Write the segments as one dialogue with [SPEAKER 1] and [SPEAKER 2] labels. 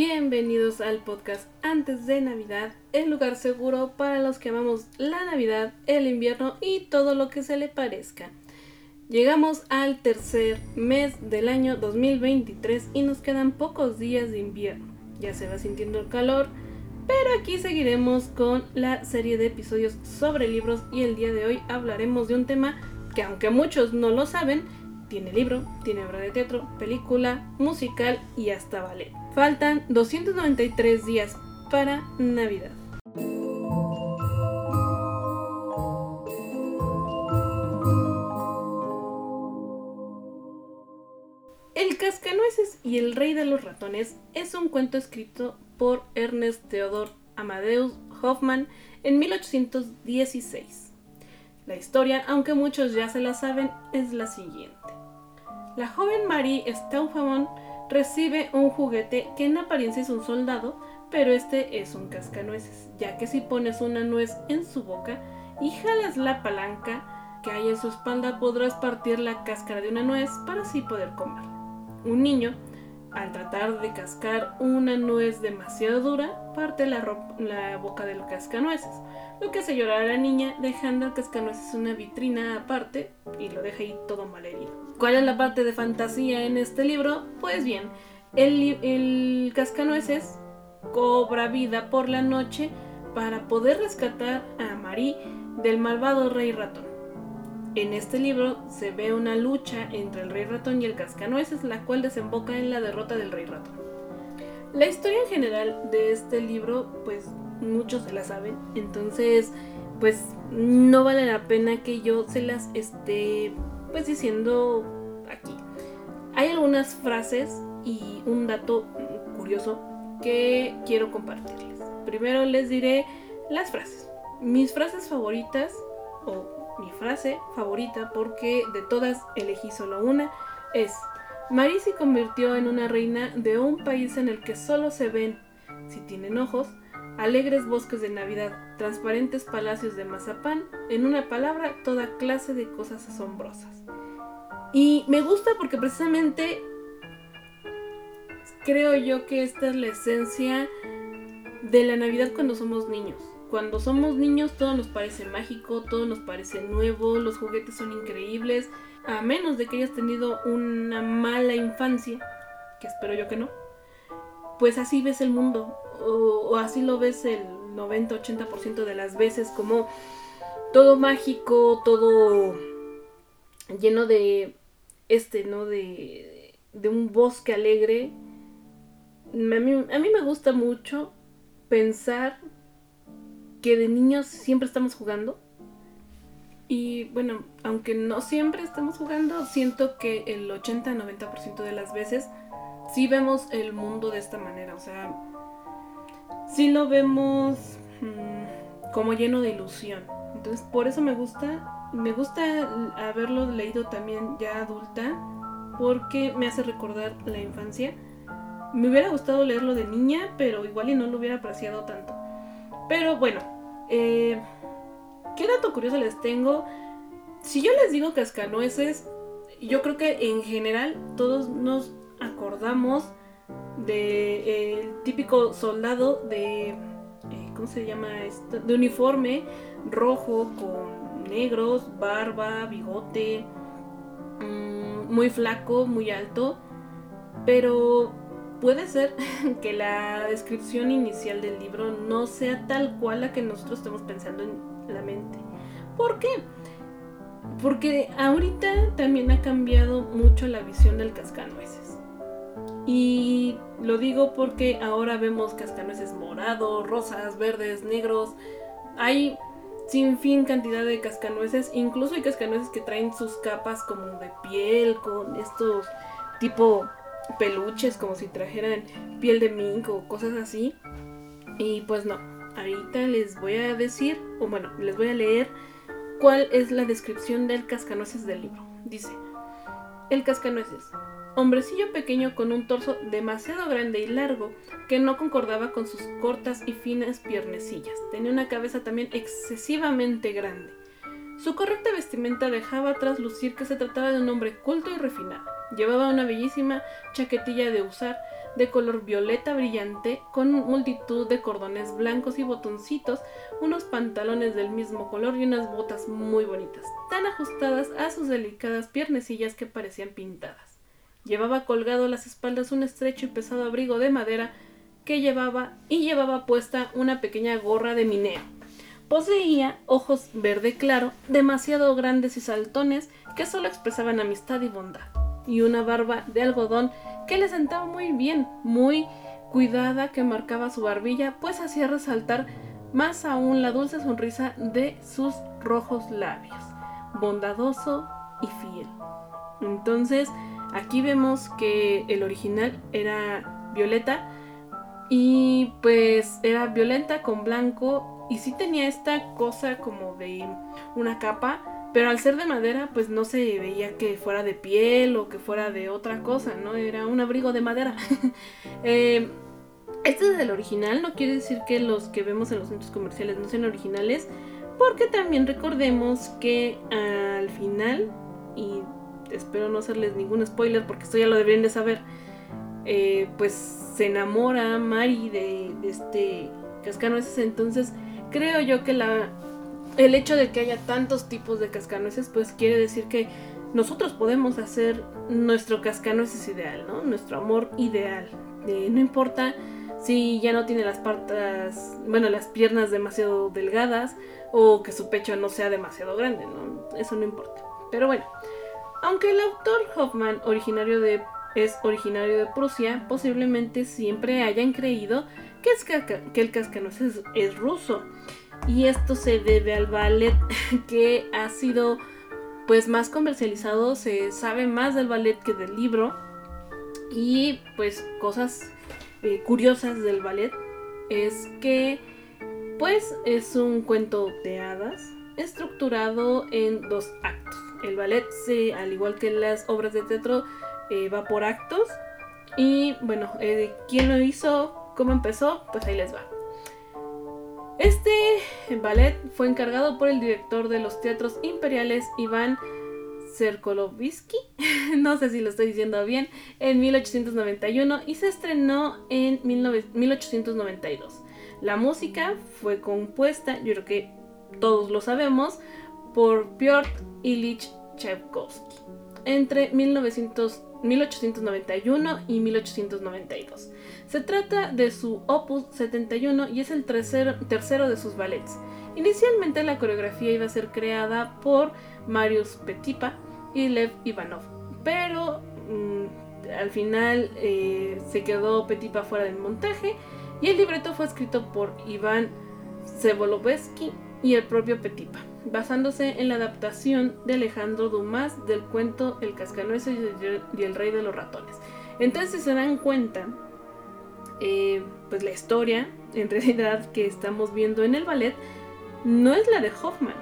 [SPEAKER 1] Bienvenidos al podcast Antes de Navidad, el lugar seguro para los que amamos la Navidad, el invierno y todo lo que se le parezca. Llegamos al tercer mes del año 2023 y nos quedan pocos días de invierno. Ya se va sintiendo el calor, pero aquí seguiremos con la serie de episodios sobre libros y el día de hoy hablaremos de un tema que aunque muchos no lo saben, tiene libro, tiene obra de teatro, película, musical y hasta ballet. Faltan 293 días para Navidad. El cascanueces y el rey de los ratones es un cuento escrito por Ernest Theodor Amadeus Hoffmann en 1816. La historia, aunque muchos ya se la saben, es la siguiente. La joven Marie Stauffenberg recibe un juguete que en apariencia es un soldado, pero este es un cascanueces, ya que si pones una nuez en su boca y jalas la palanca que hay en su espalda podrás partir la cáscara de una nuez para así poder comer. Un niño, al tratar de cascar una nuez demasiado dura, parte la, boca del cascanueces, lo que hace llorar a la niña dejando al cascanueces una vitrina aparte y lo deja ahí todo malherido. ¿Cuál es la parte de fantasía en este libro? Pues bien, el, el cascanueces cobra vida por la noche para poder rescatar a Marie del malvado rey ratón. En este libro se ve una lucha entre el rey ratón y el cascanueces, la cual desemboca en la derrota del rey ratón. La historia en general de este libro, pues muchos se la saben, entonces pues no vale la pena que yo se las esté pues diciendo aquí. Hay algunas frases y un dato curioso que quiero compartirles. Primero les diré las frases. Mis frases favoritas, o mi frase favorita, porque de todas elegí solo una, es, Marie se convirtió en una reina de un país en el que solo se ven, si tienen ojos, alegres bosques de Navidad, transparentes palacios de mazapán, en una palabra, toda clase de cosas asombrosas. Y me gusta porque precisamente creo yo que esta es la esencia de la Navidad cuando somos niños. Cuando somos niños todo nos parece mágico, todo nos parece nuevo, los juguetes son increíbles, a menos de que hayas tenido una mala infancia, que espero yo que no. Pues así ves el mundo, o, así lo ves el 90-80% de las veces, como todo mágico, todo lleno de este, ¿no? De, de un bosque alegre. A mí, a mí me gusta mucho pensar que de niños siempre estamos jugando. Y bueno, aunque no siempre estamos jugando, siento que el 80-90% de las veces sí vemos el mundo de esta manera. O sea, sí lo vemos mm, como lleno de ilusión. Entonces, por eso me gusta me gusta haberlo leído también ya adulta porque me hace recordar la infancia. Me hubiera gustado leerlo de niña, pero igual y no lo hubiera apreciado tanto. Pero bueno, eh, ¿qué dato curioso les tengo? Si yo les digo cascanueces, yo creo que en general todos nos acordamos del de, típico soldado de, eh, ¿cómo se llama esto? De uniforme rojo con negros, barba, bigote, mm, muy flaco, muy alto, pero puede ser que la descripción inicial del libro no sea tal cual la que nosotros estamos pensando en la mente. ¿Por qué? Porque ahorita también ha cambiado mucho la visión del cascanueces. Y lo digo porque ahora vemos cascanueces morados, rosas, verdes, negros. Hay sin fin cantidad de cascanueces. Incluso hay cascanueces que traen sus capas como de piel, con estos tipo peluches, como si trajeran piel de mink o cosas así. Y pues no, ahorita les voy a decir, o bueno, les voy a leer cuál es la descripción del cascanueces del libro. Dice, el cascanueces hombrecillo pequeño con un torso demasiado grande y largo que no concordaba con sus cortas y finas piernecillas. Tenía una cabeza también excesivamente grande. Su correcta vestimenta dejaba traslucir que se trataba de un hombre culto y refinado. Llevaba una bellísima chaquetilla de usar de color violeta brillante con multitud de cordones blancos y botoncitos, unos pantalones del mismo color y unas botas muy bonitas, tan ajustadas a sus delicadas piernecillas que parecían pintadas. Llevaba colgado a las espaldas un estrecho y pesado abrigo de madera que llevaba y llevaba puesta una pequeña gorra de minero. Poseía ojos verde claro, demasiado grandes y saltones que solo expresaban amistad y bondad, y una barba de algodón que le sentaba muy bien, muy cuidada que marcaba su barbilla, pues hacía resaltar más aún la dulce sonrisa de sus rojos labios, bondadoso y fiel. Entonces, aquí vemos que el original era violeta y pues era violenta con blanco y sí tenía esta cosa como de una capa, pero al ser de madera pues no se veía que fuera de piel o que fuera de otra cosa, ¿no? Era un abrigo de madera. este es el original, no quiere decir que los que vemos en los centros comerciales no sean originales, porque también recordemos que al final, y espero no hacerles ningún spoiler porque esto ya lo deberían de saber, eh, pues se enamora Mari de, de este cascanueces, entonces creo yo que la, el hecho de que haya tantos tipos de cascanueces, pues quiere decir que nosotros podemos hacer nuestro cascanueces ideal, ¿no? Nuestro amor ideal. no importa si ya no tiene las patas, bueno, las piernas demasiado delgadas o que su pecho no sea demasiado grande. Eso no importa. Pero bueno, aunque el autor Hoffman es originario de Prusia, posiblemente siempre hayan creído que el cascanueces es ruso. Y esto se debe al ballet que ha sido pues más comercializado, se sabe más del ballet que del libro. Y pues cosas eh, curiosas del ballet es que pues es un cuento de hadas estructurado en dos actos. El ballet, se, al igual que las obras de teatro, eh, va por actos. Y bueno, eh, ¿quién lo hizo? ¿Cómo empezó? Pues ahí les va. Este ballet fue encargado por el director de los teatros imperiales Iván Serkolovsky, no sé si lo estoy diciendo bien, en 1891 y se estrenó en 1892. La música fue compuesta, yo creo que todos lo sabemos, por Piotr Ilich Tchaikovsky entre 1891 y 1892. Se trata de su opus 71 y es el tercero, de sus ballets. Inicialmente la coreografía iba a ser creada por Marius Petipa y Lev Ivanov, pero mm, al final eh, se quedó Petipa fuera del montaje y el libreto fue escrito por Iván Sebolovsky y el propio Petipa, basándose en la adaptación de Alejandro Dumas del cuento El cascanueces y el rey de los ratones. Entonces se dan cuenta eh, pues la historia, en realidad, que estamos viendo en el ballet, no es la de Hoffman,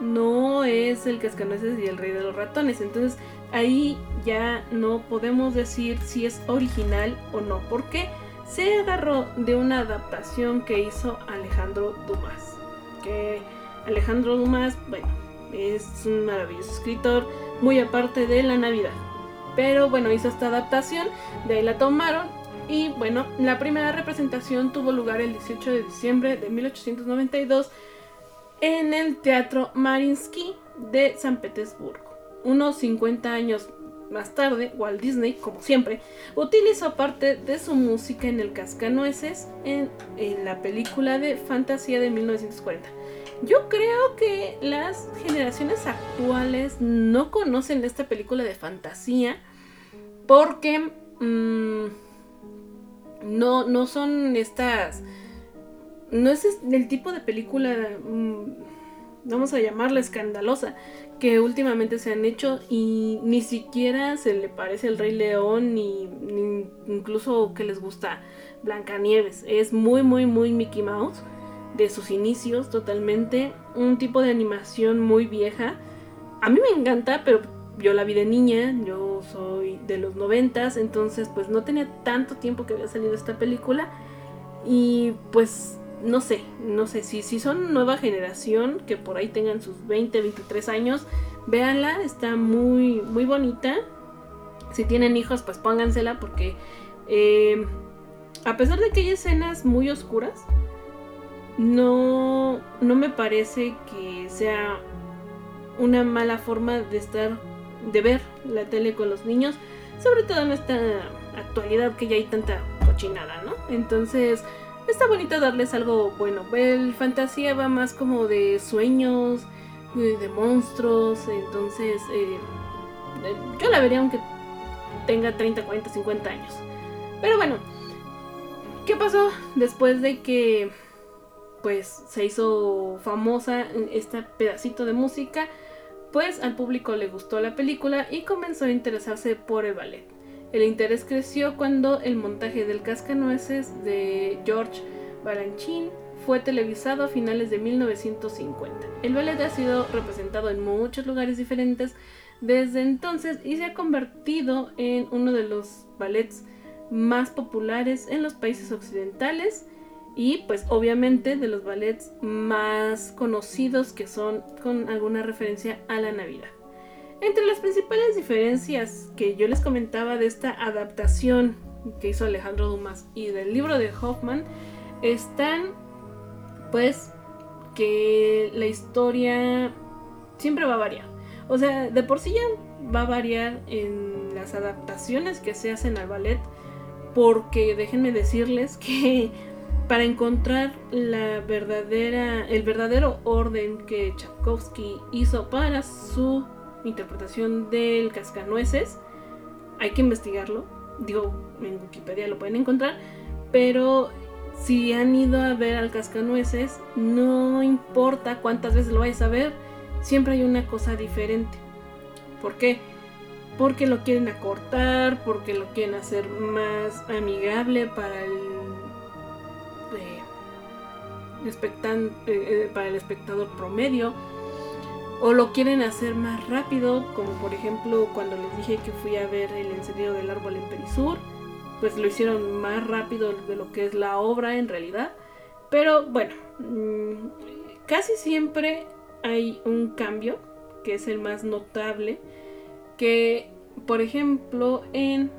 [SPEAKER 1] no es el cascanueces y el rey de los ratones. Entonces ahí ya no podemos decir si es original o no, porque se agarró de una adaptación que hizo Alejandro Dumas. Alejandro Dumas, bueno, es un maravilloso escritor, muy aparte de la Navidad. Pero bueno, hizo esta adaptación, de ahí la tomaron y bueno, la primera representación tuvo lugar el 18 de diciembre de 1892 en el Teatro Marinsky de San Petersburgo. Unos 50 años más tarde, Walt Disney, como siempre, utilizó parte de su música en el Cascanueces en, en la película de fantasía de 1940. Yo creo que las generaciones actuales no conocen esta película de fantasía porque... Mmm, no, no son estas. No es el tipo de película, mm, vamos a llamarla escandalosa, que últimamente se han hecho y ni siquiera se le parece el Rey León, ni incluso que les gusta Blancanieves. Es muy, muy, muy Mickey Mouse de sus inicios totalmente. Un tipo de animación muy vieja. A mí me encanta, pero yo la vi de niña, yo soy de los noventas, entonces pues no tenía tanto tiempo que había salido esta película y pues no sé, no sé, si, si son nueva generación, que por ahí tengan sus 20, 23 años, véanla, está muy, muy bonita. Si tienen hijos, pues póngansela porque eh, a pesar de que hay escenas muy oscuras, no, no me parece que sea una mala forma de estar, de ver la tele con los niños, sobre todo en esta actualidad que ya hay tanta cochinada, ¿no? Entonces, está bonito darles algo bueno. El fantasía va más como de sueños, de monstruos, entonces eh, yo la vería aunque tenga 30, 40, 50 años. Pero bueno, ¿qué pasó después de que pues se hizo famosa este pedacito de música? Pues al público le gustó la película y comenzó a interesarse por el ballet. El interés creció cuando el montaje del Cascanueces de George Balanchine fue televisado a finales de 1950. El ballet ha sido representado en muchos lugares diferentes desde entonces y se ha convertido en uno de los ballets más populares en los países occidentales y pues obviamente de los ballets más conocidos que son con alguna referencia a la Navidad. Entre las principales diferencias que yo les comentaba de esta adaptación que hizo Alejandro Dumas y del libro de Hoffman están pues que la historia siempre va a variar. O sea, de por sí ya va a variar en las adaptaciones que se hacen al ballet porque déjenme decirles que para encontrar la verdadera, el verdadero orden que Tchaikovsky hizo para su interpretación del cascanueces, hay que investigarlo. Digo, en Wikipedia lo pueden encontrar, pero si han ido a ver al cascanueces, no importa cuántas veces lo vayas a ver, siempre hay una cosa diferente. ¿Por qué? Porque lo quieren acortar, porque lo quieren hacer más amigable para el eh, eh, para el espectador promedio o lo quieren hacer más rápido, como por ejemplo cuando les dije que fui a ver el encendido del árbol en Perisur, pues lo hicieron más rápido de lo que es la obra en realidad. Pero bueno, mm, casi siempre hay un cambio, que es el más notable, que por ejemplo en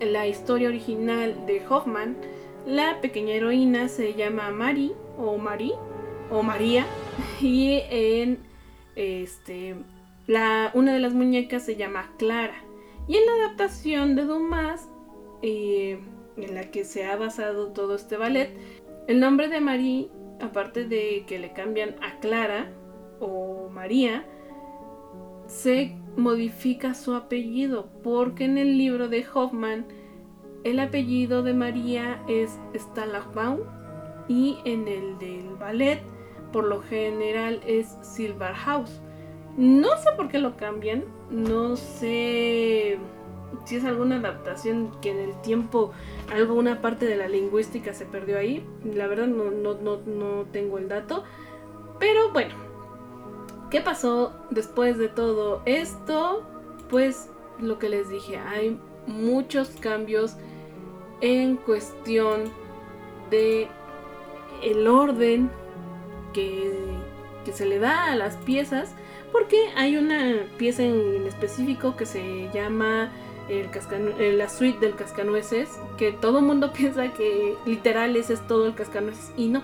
[SPEAKER 1] la historia original de Hoffman, la pequeña heroína se llama Mari o Mari o María y en este, la, una de las muñecas se llama Clara. Y en la adaptación de Dumas, eh, en la que se ha basado todo este ballet, el nombre de Marie, aparte de que le cambian a Clara o María, se modifica su apellido, porque en el libro de Hoffman el apellido de María es Stalagbaum y en el del ballet por lo general es Silverhouse. No sé por qué lo cambian, no sé si es alguna adaptación que en el tiempo alguna parte de la lingüística se perdió ahí. La verdad no, no, no tengo el dato. Pero bueno, ¿qué pasó después de todo esto? Pues lo que les dije, hay muchos cambios en cuestión de el orden que, se le da a las piezas, porque hay una pieza en específico que se llama el la suite del cascanueces, que todo el mundo piensa que literal ese es todo el cascanueces, y no.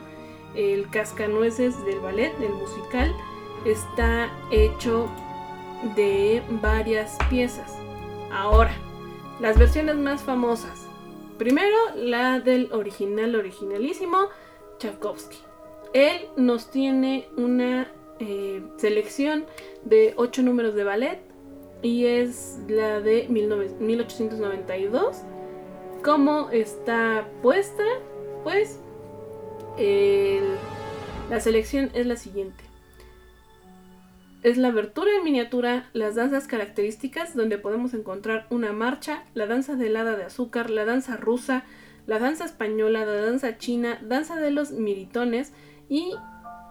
[SPEAKER 1] El cascanueces del ballet, del musical, está hecho de varias piezas. Ahora, las versiones más famosas. Primero, la del original, originalísimo, Tchaikovsky. Él nos tiene una eh, selección de ocho números de ballet y es la de 1892. ¿Cómo está puesta? Pues la selección es la siguiente. Es la abertura en miniatura, las danzas características donde podemos encontrar una marcha, la danza de helada de azúcar, la danza rusa, la danza española, la danza china, danza de los miritones, y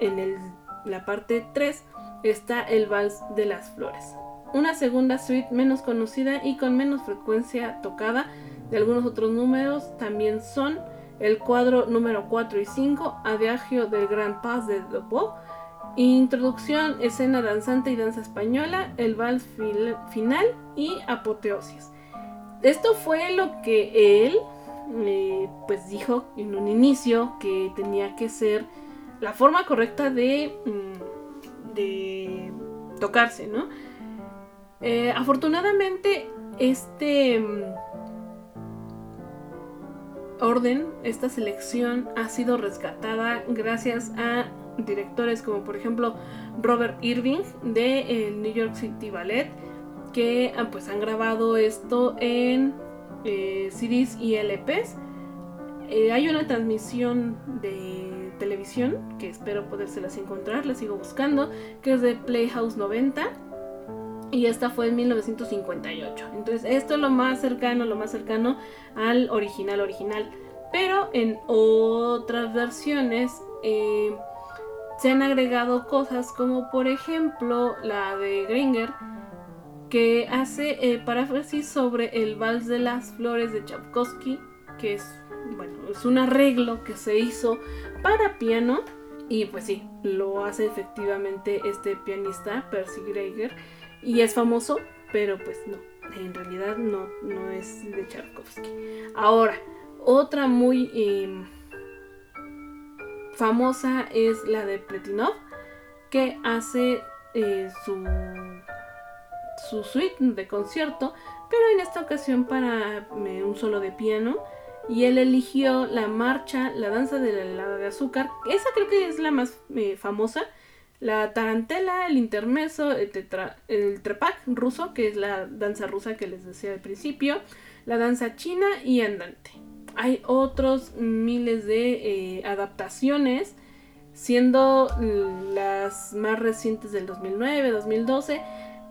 [SPEAKER 1] en la parte 3 está el Vals de las Flores. Una segunda suite menos conocida y con menos frecuencia tocada de algunos otros números también son el cuadro número 4 y 5, Adagio del Gran Paz de Debo, Introducción, escena danzante y danza española, el vals final y apoteosis. Esto fue lo que él eh, pues dijo en un inicio que tenía que ser la forma correcta de, mm, tocarse, ¿no? Eh, afortunadamente este mm, orden, esta selección ha sido rescatada gracias a directores como por ejemplo Robert Irving de el New York City Ballet que ah, pues han grabado esto en eh, CDs y LPs. Eh, hay una transmisión de televisión que espero podérselas encontrar, la sigo buscando, que es de Playhouse 90 y esta fue en 1958. Entonces esto es lo más cercano, lo más cercano al original original. Pero en otras versiones eh, se han agregado cosas como por ejemplo la de Gringer que hace eh, paráfrasis sobre el vals de las flores de Tchaikovsky que es bueno es un arreglo que se hizo para piano y pues sí lo hace efectivamente este pianista Percy Greiger y es famoso pero pues no en realidad no no es de Tchaikovsky. Ahora otra muy em, famosa es la de Pletinov, que hace eh, su, su suite de concierto, pero en esta ocasión para eh, un solo de piano. Y él eligió la marcha, la danza de la helada de azúcar. Esa creo que es la más eh, famosa. La tarantela, el intermeso, el, el trepak ruso, que es la danza rusa que les decía al principio. La danza china y andante hay otros miles de eh, adaptaciones, siendo las más recientes del 2009, 2012.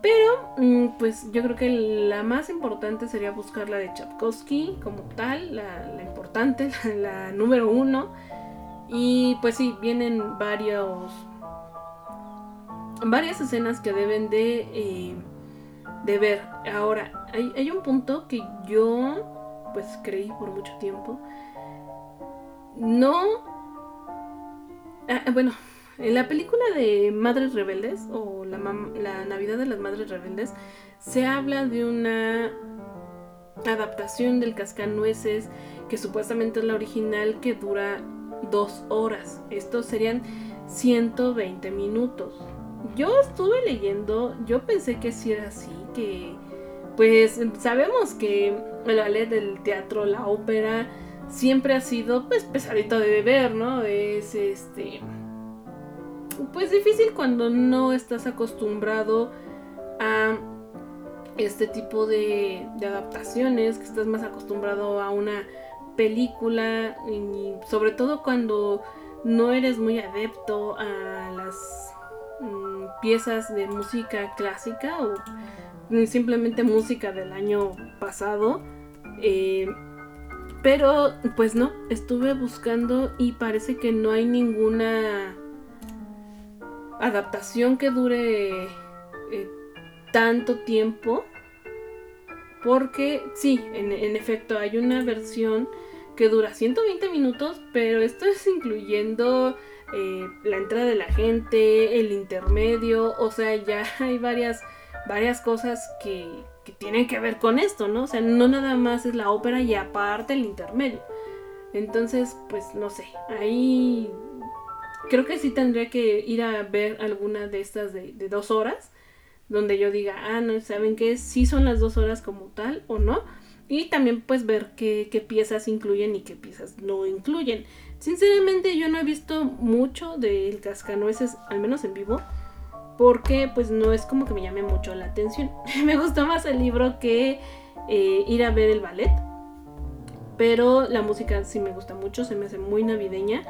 [SPEAKER 1] Pero, mm, pues yo creo que la más importante sería buscar la de Chapkowski como tal, la, importante, la, número uno. Y pues sí, vienen varios. varias escenas que deben de, eh, ver. Ahora, hay un punto que yo pues creí por mucho tiempo. No... Ah, bueno, en la película de Madres Rebeldes o la, la Navidad de las Madres Rebeldes se habla de una adaptación del Cascanueces que supuestamente es la original que dura dos horas. Estos serían 120 minutos. Yo estuve leyendo, yo pensé que si era así, que pues sabemos que el ballet, del teatro, la ópera, siempre ha sido pues pesadito de ver, ¿no? Es este pues difícil cuando no estás acostumbrado a este tipo de, de, adaptaciones, que estás más acostumbrado a una película y sobre todo cuando no eres muy adepto a las mm, piezas de música clásica o simplemente música del año pasado. Eh, pero pues no, estuve buscando y parece que no hay ninguna adaptación que dure eh, tanto tiempo. Porque sí, en, efecto hay una versión que dura 120 minutos, pero esto es incluyendo eh, la entrada de la gente, el intermedio, o sea, ya hay varias varias cosas que, tienen que ver con esto, ¿no? O sea, no nada más es la ópera y aparte el intermedio. Entonces, pues no sé, ahí creo que sí tendría que ir a ver alguna de estas de, dos horas, donde yo diga, ah, no, ¿saben qué? Si son las dos horas como tal o no. Y también pues ver qué, qué piezas incluyen y qué piezas no incluyen. Sinceramente yo no he visto mucho del cascanueces, al menos en vivo porque pues no es como que me llame mucho la atención. me gustó más el libro que eh, ir a ver el ballet. Pero la música sí me gusta mucho, se me hace muy navideña.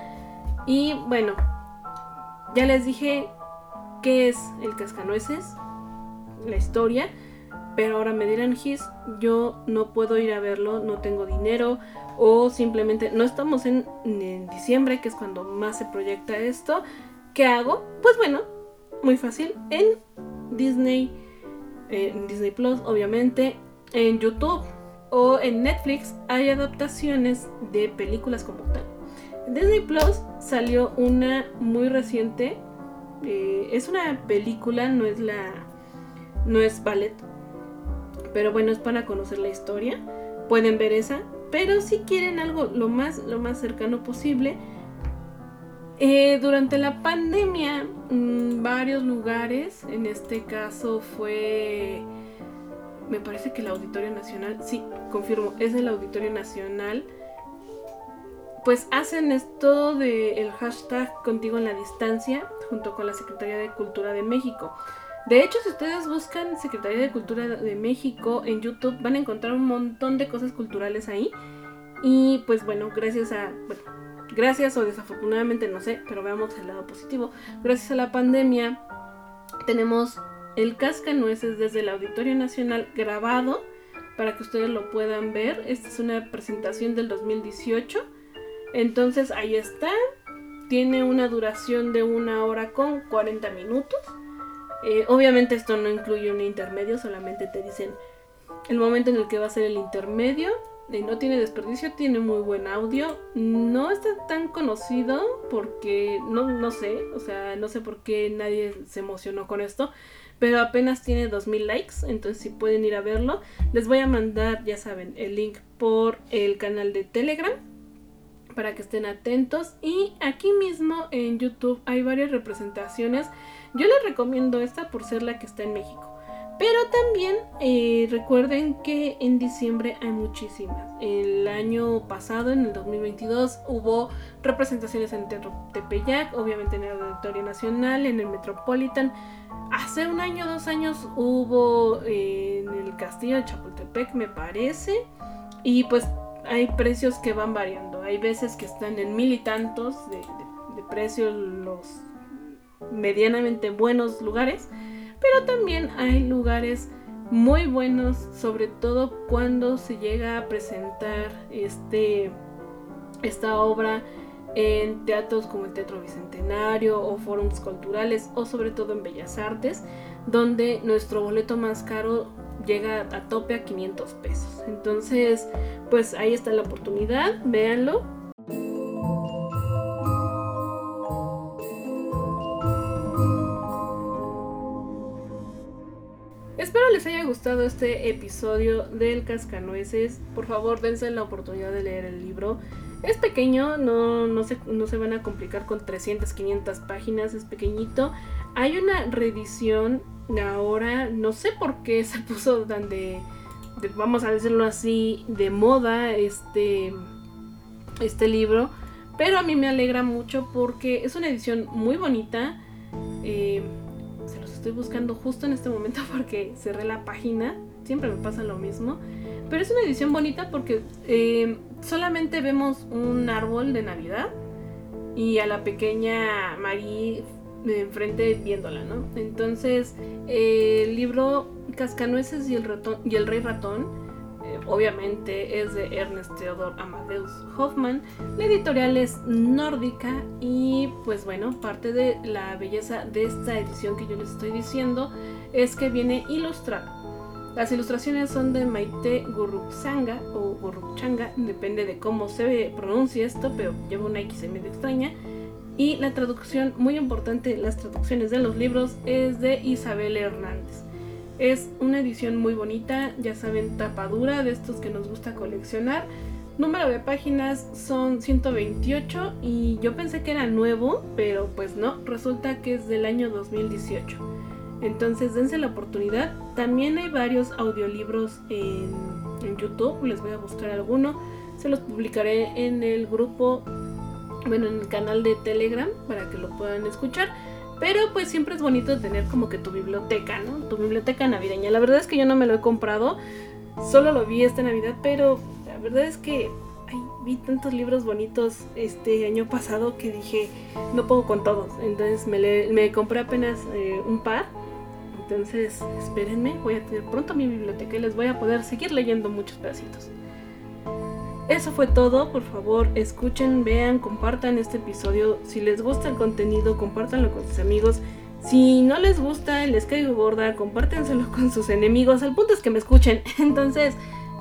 [SPEAKER 1] Y bueno, ya les dije qué es el cascanueces, la historia. Pero ahora me dirán, Gis, yo no puedo ir a verlo, no tengo dinero. O simplemente no estamos en, en diciembre, que es cuando más se proyecta esto. ¿Qué hago? Pues bueno, muy fácil en Disney, en Disney Plus, obviamente, en YouTube. o en Netflix hay adaptaciones de películas como tal. En Disney Plus salió una muy reciente. eh, es una película, no es la. no es ballet. Pero bueno, es para conocer la historia. Pueden ver esa. Pero si quieren algo lo más, lo más cercano posible. eh, durante la pandemia, mm, varios lugares, en este caso fue me parece que el Auditorio Nacional, sí, confirmo, es el Auditorio Nacional, pues hacen esto del el hashtag contigo en la distancia junto con la Secretaría de Cultura de México. De hecho, si ustedes buscan Secretaría de Cultura de México en YouTube, van a encontrar un montón de cosas culturales ahí. Y pues bueno, gracias a, gracias o desafortunadamente, no sé, pero veamos el lado positivo. Gracias a la pandemia, tenemos el cascanueces desde el Auditorio Nacional grabado para que ustedes lo puedan ver. Esta es una presentación del 2018. Entonces ahí está. Tiene una duración de una hora con 40 minutos. Eh, obviamente esto no incluye un intermedio, solamente te dicen el momento en el que va a ser el intermedio. No tiene desperdicio, tiene muy buen audio. No está tan conocido porque no, no sé, o sea, no sé por qué nadie se emocionó con esto pero apenas tiene 2000 likes, entonces si pueden ir a verlo, les voy a mandar, ya saben, el link por el canal de Telegram para que estén atentos y aquí mismo en YouTube hay varias representaciones. Yo les recomiendo esta por ser la que está en México. Pero también eh, recuerden que en diciembre hay muchísimas. El año pasado, en el 2022, hubo representaciones en Teatro Tepeyac, obviamente en el Auditorio Nacional, en el Metropolitan. Hace un año, dos años hubo eh, en el Castillo de Chapultepec, me parece. Y pues hay precios que van variando. Hay veces que están en mil y tantos de, de, de precio los medianamente buenos lugares pero también hay lugares muy buenos, sobre todo cuando se llega a presentar este, esta obra en teatros como el Teatro Bicentenario o forums culturales o sobre todo en Bellas Artes, donde nuestro boleto más caro llega a tope a 500 pesos. Entonces, pues ahí está la oportunidad, véanlo. Espero les haya gustado este episodio del Cascanueces. Por favor, dense la oportunidad de leer el libro. Es pequeño, no, no, se, no se van a complicar con 300, 500 páginas, es pequeñito. Hay una reedición ahora, no sé por qué se puso tan de, vamos a decirlo así, de moda este, este libro. Pero a mí me alegra mucho porque es una edición muy bonita. Eh, estoy buscando justo en este momento porque cerré la página. Siempre me pasa lo mismo. Pero es una edición bonita porque eh, solamente vemos un árbol de Navidad y a la pequeña Marie enfrente viéndola, ¿no? Entonces, eh, el libro Cascanueces y el, ratón, y el Rey Ratón, eh, obviamente es de Ernest Theodor Amadeus Hoffman. La editorial es nórdica y pues bueno, parte de la belleza de esta edición que yo les estoy diciendo es que viene ilustrada. Las ilustraciones son de Maite Gurruchanga o Gurruchanga, depende de cómo se pronuncia esto, pero lleva una X medio extraña. Y la traducción, muy importante, las traducciones de los libros es de Isabel Hernández. Es una edición muy bonita, ya saben, tapadura de estos que nos gusta coleccionar. Número de páginas son 128 y yo pensé que era nuevo, pero pues no, resulta que es del año 2018. Entonces dense la oportunidad. También hay varios audiolibros en, en, YouTube. Les voy a buscar alguno. Se los publicaré en el grupo, bueno, en el canal de Telegram para que lo puedan escuchar. Pero pues siempre es bonito tener como que tu biblioteca, ¿no? Tu biblioteca navideña. La verdad es que yo no me lo he comprado. Solo lo vi esta Navidad, pero la verdad es que ay, vi tantos libros bonitos este año pasado que dije, no puedo con todos. Entonces me, le, me compré apenas eh, un par entonces, espérenme, voy a tener pronto mi biblioteca y les voy a poder seguir leyendo muchos pedacitos. Eso fue todo, por favor, escuchen, vean, compartan este episodio. Si les gusta el contenido, compártanlo con sus amigos. Si no les gusta, les caigo gorda, compártenselo con sus enemigos. El punto es que me escuchen. Entonces,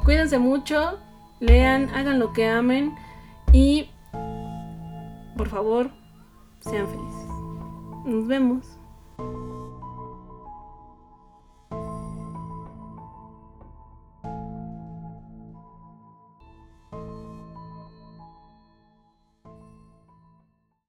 [SPEAKER 1] Cuídense mucho, lean, hagan lo que amen y por favor, sean felices. Nos vemos.